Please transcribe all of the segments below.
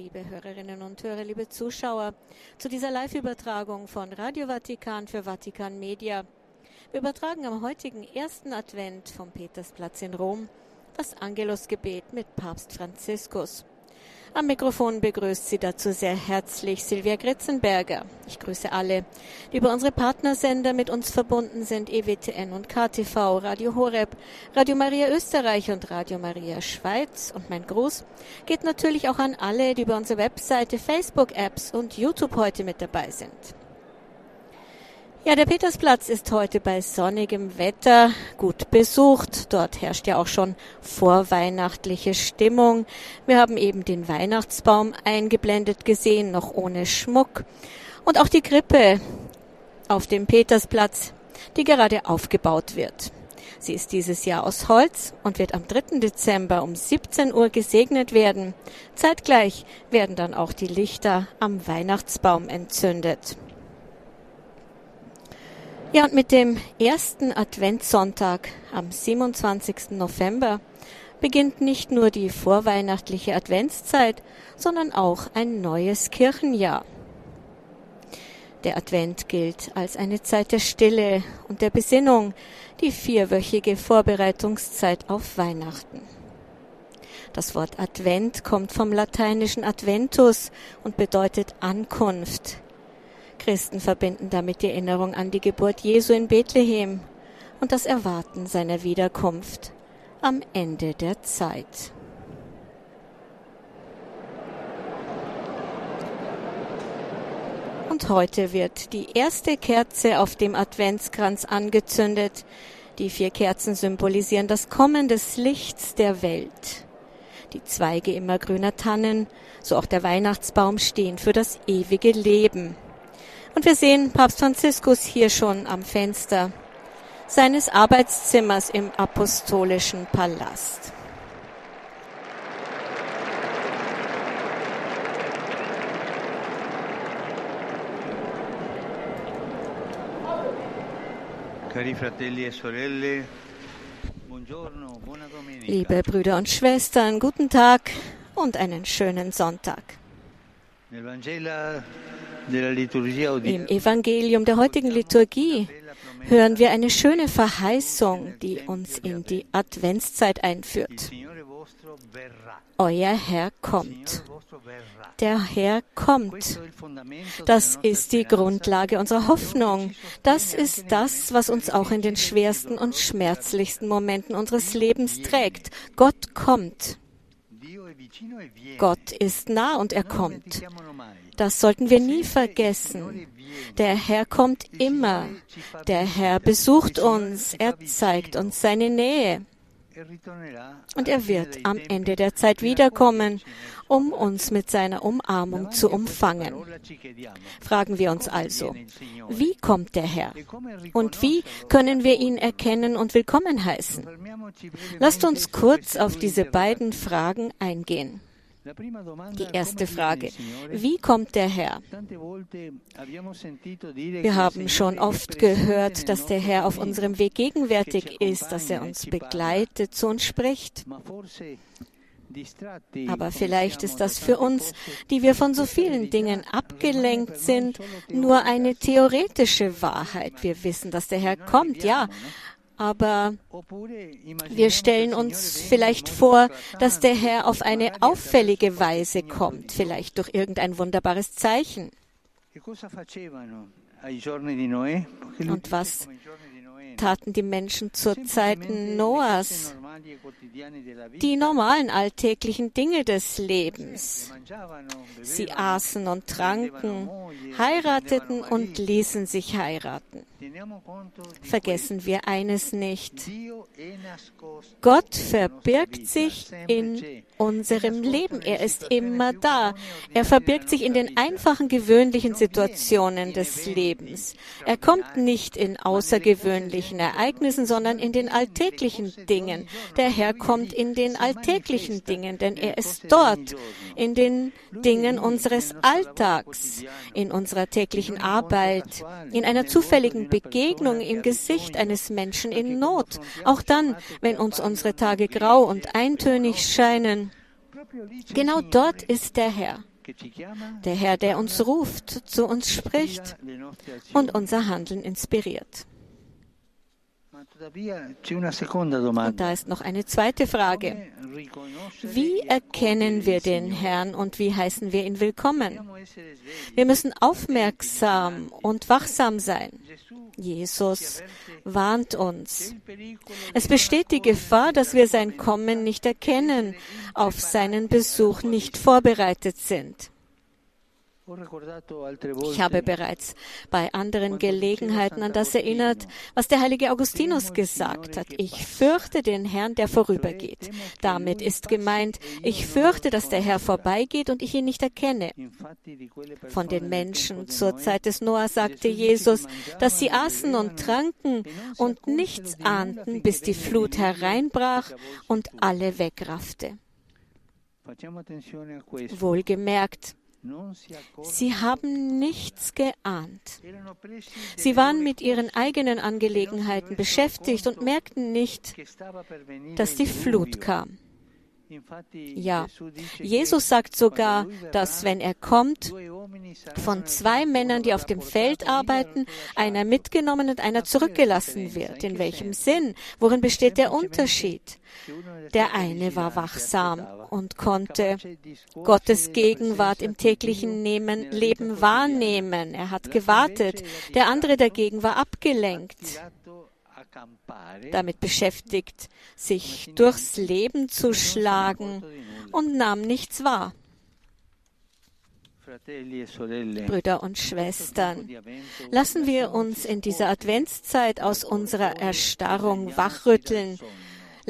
liebe Hörerinnen und Hörer, liebe Zuschauer, zu dieser Live-Übertragung von Radio Vatikan für Vatikan Media. Wir übertragen am heutigen ersten Advent vom Petersplatz in Rom das Angelusgebet mit Papst Franziskus. Am Mikrofon begrüßt Sie dazu sehr herzlich Silvia Gritzenberger. Ich grüße alle, die über unsere Partnersender mit uns verbunden sind, EWTN und KTV, Radio Horeb, Radio Maria Österreich und Radio Maria Schweiz. Und mein Gruß geht natürlich auch an alle, die über unsere Webseite, Facebook-Apps und YouTube heute mit dabei sind. Ja, der Petersplatz ist heute bei sonnigem Wetter gut besucht. Dort herrscht ja auch schon vorweihnachtliche Stimmung. Wir haben eben den Weihnachtsbaum eingeblendet gesehen, noch ohne Schmuck. Und auch die Krippe auf dem Petersplatz, die gerade aufgebaut wird. Sie ist dieses Jahr aus Holz und wird am 3. Dezember um 17 Uhr gesegnet werden. Zeitgleich werden dann auch die Lichter am Weihnachtsbaum entzündet. Ja, und mit dem ersten Adventssonntag am 27. November beginnt nicht nur die vorweihnachtliche Adventszeit, sondern auch ein neues Kirchenjahr. Der Advent gilt als eine Zeit der Stille und der Besinnung, die vierwöchige Vorbereitungszeit auf Weihnachten. Das Wort Advent kommt vom lateinischen Adventus und bedeutet Ankunft, Christen verbinden damit die Erinnerung an die Geburt Jesu in Bethlehem und das Erwarten seiner Wiederkunft am Ende der Zeit. Und heute wird die erste Kerze auf dem Adventskranz angezündet. Die vier Kerzen symbolisieren das Kommen des Lichts der Welt. Die Zweige immer grüner Tannen, so auch der Weihnachtsbaum stehen für das ewige Leben. Und wir sehen Papst Franziskus hier schon am Fenster seines Arbeitszimmers im apostolischen Palast. E Liebe Brüder und Schwestern, guten Tag und einen schönen Sonntag. Im Evangelium der heutigen Liturgie hören wir eine schöne Verheißung, die uns in die Adventszeit einführt. Euer Herr kommt. Der Herr kommt. Das ist die Grundlage unserer Hoffnung. Das ist das, was uns auch in den schwersten und schmerzlichsten Momenten unseres Lebens trägt. Gott kommt. Gott ist nah und er kommt. Das sollten wir nie vergessen. Der Herr kommt immer. Der Herr besucht uns. Er zeigt uns seine Nähe. Und er wird am Ende der Zeit wiederkommen, um uns mit seiner Umarmung zu umfangen. Fragen wir uns also, wie kommt der Herr? Und wie können wir ihn erkennen und willkommen heißen? Lasst uns kurz auf diese beiden Fragen eingehen. Die erste Frage, wie kommt der Herr? Wir haben schon oft gehört, dass der Herr auf unserem Weg gegenwärtig ist, dass er uns begleitet, zu uns spricht. Aber vielleicht ist das für uns, die wir von so vielen Dingen abgelenkt sind, nur eine theoretische Wahrheit. Wir wissen, dass der Herr kommt, ja, aber wir stellen uns vielleicht vor, dass der Herr auf eine auffällige Weise kommt, vielleicht durch irgendein wunderbares Zeichen. Und was taten die Menschen zur Zeit Noahs? Die normalen alltäglichen Dinge des Lebens. Sie aßen und tranken, heirateten und ließen sich heiraten. Vergessen wir eines nicht. Gott verbirgt sich in unserem Leben. Er ist immer da. Er verbirgt sich in den einfachen, gewöhnlichen Situationen des Lebens. Er kommt nicht in außergewöhnlichen Ereignissen, sondern in den alltäglichen Dingen. Der Herr kommt in den alltäglichen Dingen, denn er ist dort, in den Dingen unseres Alltags, in unserer täglichen Arbeit, in einer zufälligen Begegnung im Gesicht eines Menschen in Not, auch dann, wenn uns unsere Tage grau und eintönig scheinen. Genau dort ist der Herr. Der Herr, der uns ruft, zu uns spricht und unser Handeln inspiriert. Und da ist noch eine zweite Frage. Wie erkennen wir den Herrn und wie heißen wir ihn willkommen? Wir müssen aufmerksam und wachsam sein. Jesus warnt uns. Es besteht die Gefahr, dass wir sein Kommen nicht erkennen, auf seinen Besuch nicht vorbereitet sind. Ich habe bereits bei anderen Gelegenheiten an das erinnert, was der heilige Augustinus gesagt hat. Ich fürchte den Herrn, der vorübergeht. Damit ist gemeint, ich fürchte, dass der Herr vorbeigeht und ich ihn nicht erkenne. Von den Menschen zur Zeit des Noah sagte Jesus, dass sie aßen und tranken und nichts ahnten, bis die Flut hereinbrach und alle wegraffte. Wohlgemerkt, Sie haben nichts geahnt. Sie waren mit ihren eigenen Angelegenheiten beschäftigt und merkten nicht, dass die Flut kam. Ja, Jesus sagt sogar, dass wenn er kommt, von zwei Männern, die auf dem Feld arbeiten, einer mitgenommen und einer zurückgelassen wird. In welchem Sinn? Worin besteht der Unterschied? Der eine war wachsam und konnte Gottes Gegenwart im täglichen Leben wahrnehmen. Er hat gewartet. Der andere dagegen war abgelenkt damit beschäftigt, sich durchs Leben zu schlagen und nahm nichts wahr. Brüder und Schwestern, lassen wir uns in dieser Adventszeit aus unserer Erstarrung wachrütteln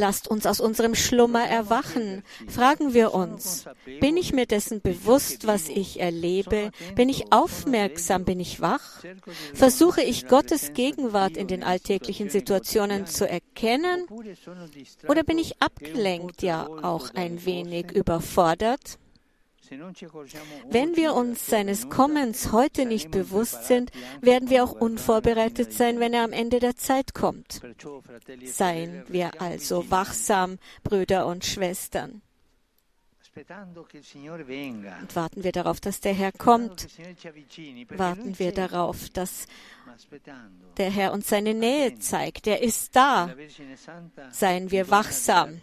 Lasst uns aus unserem Schlummer erwachen. Fragen wir uns, bin ich mir dessen bewusst, was ich erlebe? Bin ich aufmerksam? Bin ich wach? Versuche ich Gottes Gegenwart in den alltäglichen Situationen zu erkennen? Oder bin ich abgelenkt, ja auch ein wenig überfordert? Wenn wir uns seines Kommens heute nicht bewusst sind, werden wir auch unvorbereitet sein, wenn er am Ende der Zeit kommt. Seien wir also wachsam, Brüder und Schwestern. Und warten wir darauf, dass der Herr kommt. Warten wir darauf, dass der Herr uns seine Nähe zeigt. Er ist da. Seien wir wachsam.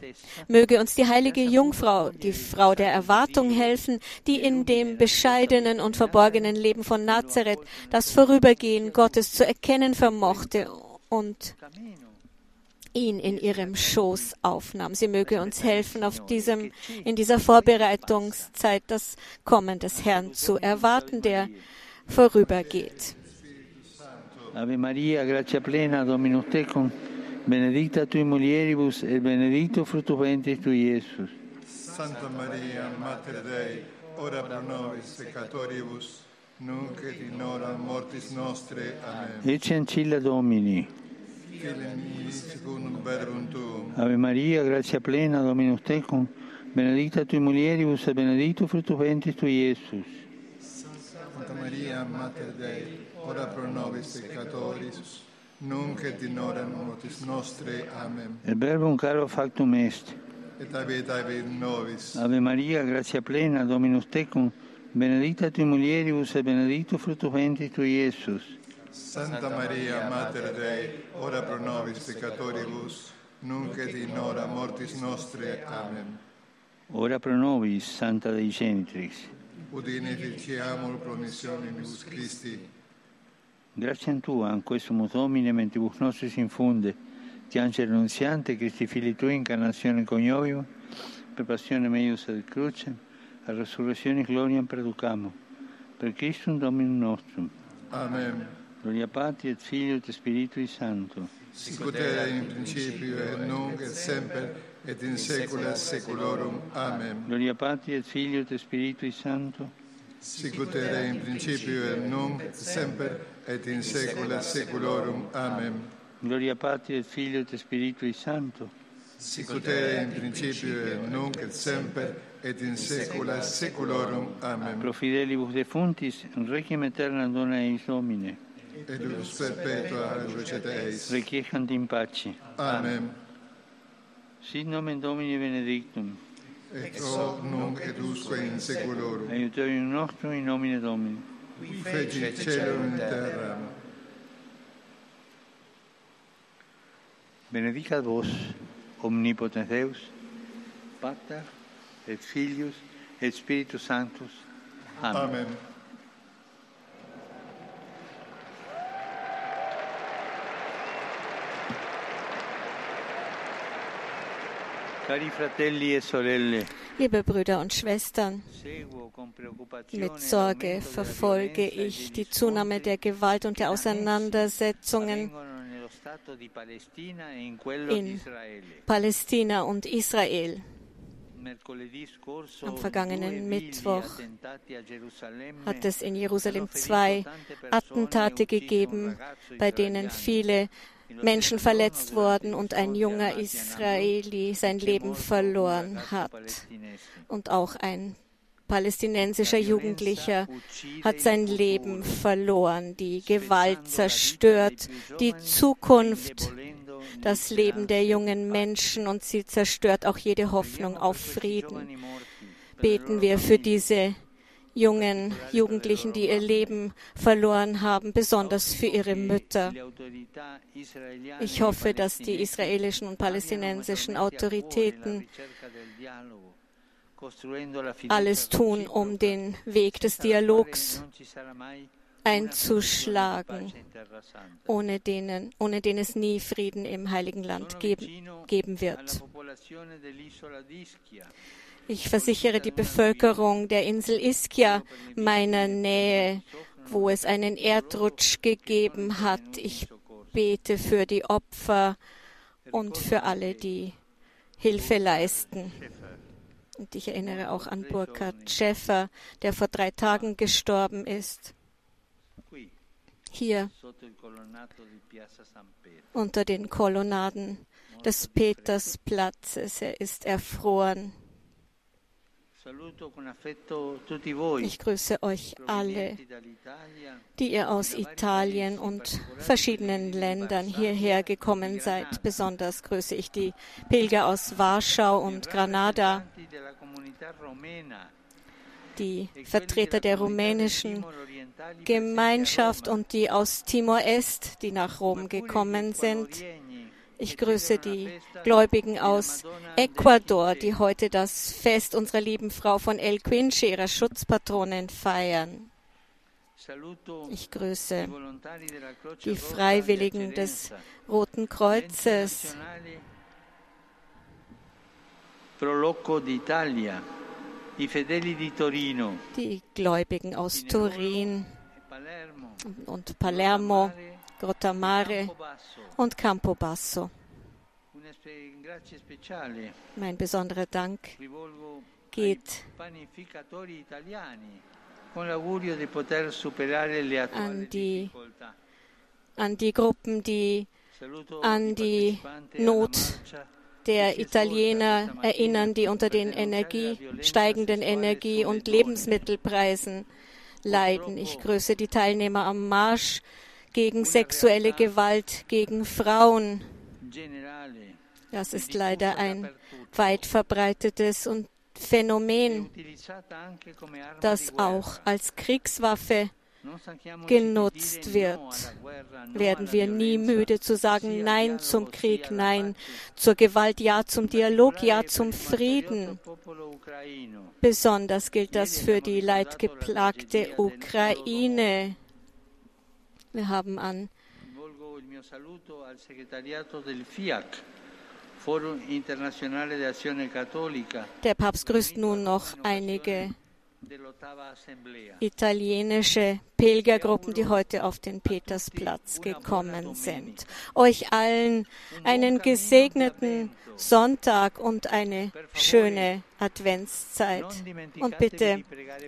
Möge uns die heilige Jungfrau, die Frau der Erwartung helfen, die in dem bescheidenen und verborgenen Leben von Nazareth das Vorübergehen Gottes zu erkennen vermochte und ihn in ihrem Schoß aufnahm. Sie möge uns helfen, auf diesem, in dieser Vorbereitungszeit das Kommen des Herrn zu erwarten, der vorübergeht. Ave Maria, grazia plena, Dominus tecum, benedicta tui mulieribus et benedictus fructus ventris tui, Iesus. Santa Maria, Mater Dei, ora pro nobis peccatoribus, nunc et in hora mortis nostre. Amen. Ecce ancilla Domini. Ave Maria, grazia plena, Dominus tecum, benedicta tui mulieribus et benedictus fructus ventris tui, Iesus. Santa Maria, Mater Dei, ora pro nobis peccatoribus, nunc et in hora mortis nostre. Amen. El verbum caro factum est. Et nobis. Ave Maria, grazia plena, Dominus tecum, benedicta tui mulieribus et benedictus fructus ventris tui, Iesus. Santa Maria, Mater Dei, ora pro nobis peccatoribus, nunc et in hora mortis nostre. Amen. Ora pro nobis, Santa Dei Genitrix. Udine ficiamur promissionibus Christi. Grazie Tua, in questo Domine, mentibus nostris infunde, ti angelo annunziante, Christi fili Tui, incarnazione coniovium, per passione meius ad crucem, a resurrezione gloriam perducamo, per Christum Dominum nostrum. Amen. Gloria Patri et Filio et Spiritui Sancto. Sicut era in principio et nunc et semper et in saecula saeculorum. Amen. Gloria Patri et Filio et Spiritui Sancto. Sicut era in principio et nunc et semper et in saecula saeculorum. Amen. Gloria Patri et Filio et Spiritui Sancto. Sicut era in principio et nunc et semper et in saecula saeculorum. Amen. Pro fidelibus defuntis, requiem aeterna dona eis Domine. Et lux perpetua reducet eis. Requiescant in pace. Amen. Sit nomen Domini benedictum. et hoc nunc et usque in seculorum. Aiuterium nostrum in nomine Domini. Qui feci celum in terra. Benedicat vos, omnipotens Deus, Pater et Filius et Spiritus Sanctus. Amen. Amen. Liebe Brüder und Schwestern, mit Sorge verfolge e ich die Zunahme der Gewalt und der Auseinandersetzungen e in. Palästina und Israel. Am vergangenen Mittwoch hat es in Jerusalem zwei Attentate e un gegeben, bei denen viele Menschen verletzt wurden und ein junger Israeli sein Leben verloren hat. Und auch ein palästinensischer Jugendlicher hat sein Leben verloren. Die Gewalt zerstört die Zukunft, das Leben der jungen. Menschen und sie zerstört auch jede Hoffnung auf Frieden. Beten wir für diese jungen Jugendlichen, die ihr Leben verloren haben, besonders für ihre Mütter. Ich hoffe, dass die israelischen und palästinensischen Autoritäten alles tun, um den Weg des Dialogs einzuschlagen, ohne, denen, ohne den es nie Frieden im Heiligen Land geben, geben wird. Ich versichere die Bevölkerung der Insel Ischia meiner Nähe, wo es einen Erdrutsch gegeben hat. Ich bete für die Opfer und für alle, die Hilfe leisten. Und ich erinnere auch an Burkhard Schäffer, der vor drei Tagen gestorben ist. Hier unter den Kolonnaden des Petersplatzes. Er ist erfroren. Ich grüße euch alle, die ihr aus Italien und verschiedenen Ländern hierher gekommen seid. Besonders grüße ich die Pilger aus Warschau und Granada, die Vertreter der rumänischen Gemeinschaft und die aus Timor-Est, die nach Rom gekommen sind. Ich grüße die Gläubigen aus Ecuador, die heute das Fest unserer lieben Frau von El Quinche, ihrer Schutzpatronin, feiern. Ich grüße die Freiwilligen des Roten Kreuzes, Prolocco d'Italia, die Gläubigen aus Turin. Und Palermo, Grottamare und Campobasso. Mein besonderer Dank geht An die an die Gruppen, die an die Not der Italiener erinnern, die unter den Energie, steigenden Energie- und Lebensmittelpreisen leiden. Ich grüße die Teilnehmer am Marsch gegen sexuelle Gewalt gegen Frauen. Das ist leider ein weit verbreitetes und Phänomen, das auch als Kriegswaffe genutzt wird. werden wir nie müde zu sagen Nein zum Krieg, Nein zur Gewalt, Ja zum Dialog, Ja zum Frieden. Besonders gilt das für die leidgeplagte Ukraine. Wir haben an der Papst grüßt nun noch einige. Italienische Pilgergruppen, die heute auf den Petersplatz gekommen sind. Euch allen einen gesegneten Sonntag und eine schöne Adventszeit. Und bitte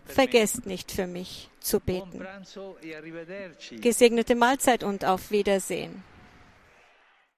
vergesst nicht für mich zu beten. Gesegnete Mahlzeit und auf Wiedersehen.